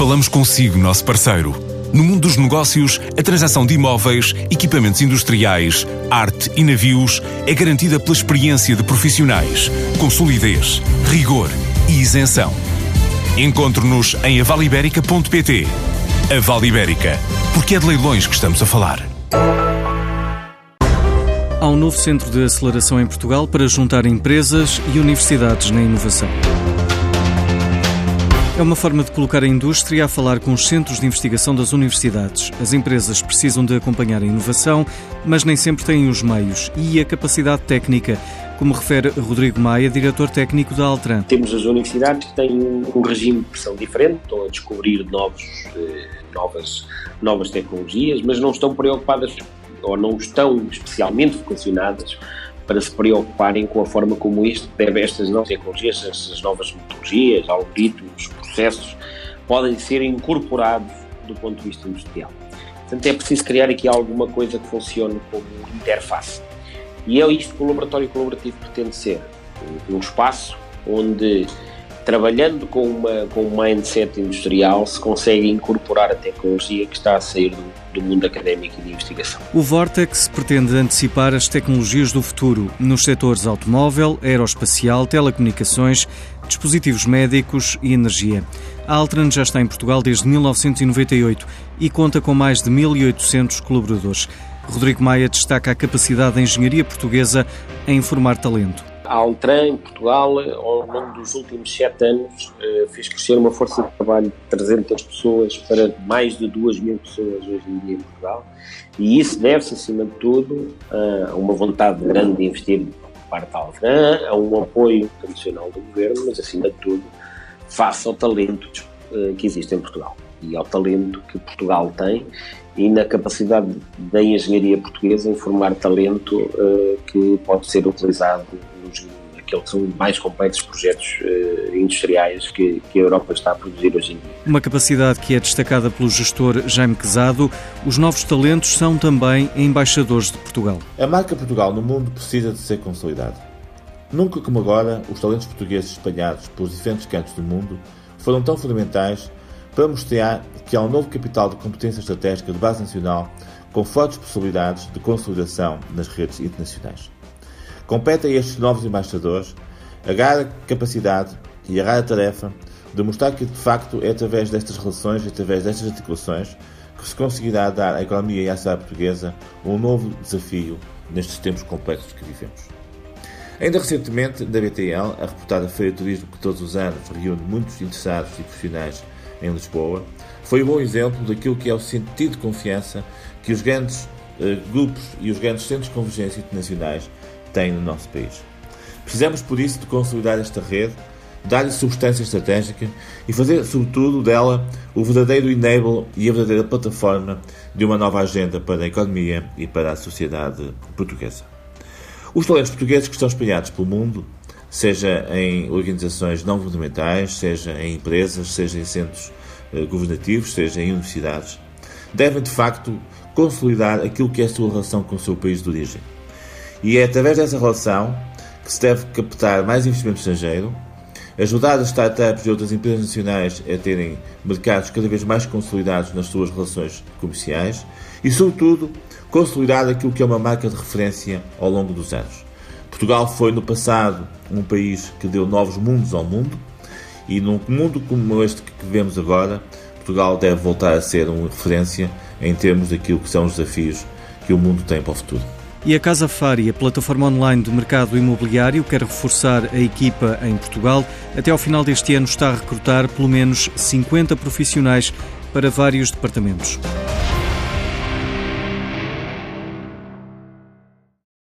Falamos consigo, nosso parceiro. No mundo dos negócios, a transação de imóveis, equipamentos industriais, arte e navios é garantida pela experiência de profissionais, com solidez, rigor e isenção. Encontre-nos em avaliberica.pt. A Vale Ibérica, porque é de leilões que estamos a falar. Há um novo centro de aceleração em Portugal para juntar empresas e universidades na inovação. É uma forma de colocar a indústria a falar com os centros de investigação das universidades. As empresas precisam de acompanhar a inovação, mas nem sempre têm os meios e a capacidade técnica, como refere Rodrigo Maia, diretor técnico da Altran. Temos as universidades que têm um regime de pressão diferente, estão a descobrir novos, eh, novas, novas tecnologias, mas não estão preocupadas ou não estão especialmente vocacionadas para se preocuparem com a forma como isto deve estas novas tecnologias, estas novas metodologias, algoritmos, processos podem ser incorporados do ponto de vista industrial. Portanto, é preciso criar aqui alguma coisa que funcione como interface. E é isto que o laboratório colaborativo pretende ser. Um espaço onde trabalhando com, uma, com um mindset industrial, se consegue incorporar a tecnologia que está a sair do, do mundo académico e de investigação. O Vortex pretende antecipar as tecnologias do futuro nos setores automóvel, aeroespacial, telecomunicações, dispositivos médicos e energia. A Altran já está em Portugal desde 1998 e conta com mais de 1.800 colaboradores. Rodrigo Maia destaca a capacidade da engenharia portuguesa em formar talento. A Altran, em Portugal, ao longo dos últimos sete anos, eh, fez crescer uma força de trabalho de 300 pessoas para mais de 2 mil pessoas hoje em dia em Portugal. E isso deve-se, acima de tudo, a uma vontade grande de investir por parte da Altran, a um apoio tradicional do governo, mas, acima de tudo, face ao talento eh, que existe em Portugal e ao talento que Portugal tem e na capacidade da engenharia portuguesa em formar talento uh, que pode ser utilizado nos aqueles que são mais complexos projetos uh, industriais que, que, a Europa está a produzir hoje em dia. Uma capacidade que é destacada pelo gestor Jaime Quezado, os novos talentos são também embaixadores de Portugal. A marca Portugal no mundo precisa de ser consolidada. Nunca como agora, os talentos portugueses espalhados pelos diferentes cantos do mundo foram tão fundamentais para mostrar que há um novo capital de competência estratégica de base nacional com fortes possibilidades de consolidação nas redes internacionais. Compete a estes novos embaixadores a rara capacidade e a rara tarefa de mostrar que, de facto, é através destas relações, através destas articulações, que se conseguirá dar à economia e à sociedade portuguesa um novo desafio nestes tempos complexos que vivemos. Ainda recentemente, na BTL, a reputada Feira de Turismo que todos os anos reúne muitos interessados e profissionais em Lisboa, foi um bom exemplo daquilo que é o sentido de confiança que os grandes eh, grupos e os grandes centros de convergência internacionais têm no nosso país. Precisamos, por isso, de consolidar esta rede, dar-lhe substância estratégica e fazer, sobretudo, dela o verdadeiro enable e a verdadeira plataforma de uma nova agenda para a economia e para a sociedade portuguesa. Os talentos portugueses que estão espalhados pelo mundo seja em organizações não governamentais, seja em empresas, seja em centros eh, governativos, seja em universidades, devem de facto consolidar aquilo que é a sua relação com o seu país de origem. E é através dessa relação que se deve captar mais investimento estrangeiro, ajudar as startups e outras empresas nacionais a terem mercados cada vez mais consolidados nas suas relações comerciais e, sobretudo, consolidar aquilo que é uma marca de referência ao longo dos anos. Portugal foi no passado um país que deu novos mundos ao mundo e num mundo como este que vemos agora, Portugal deve voltar a ser uma referência em termos daquilo que são os desafios que o mundo tem para o futuro. E a Casa Fari, a plataforma online do mercado imobiliário, quer reforçar a equipa em Portugal. Até ao final deste ano está a recrutar pelo menos 50 profissionais para vários departamentos.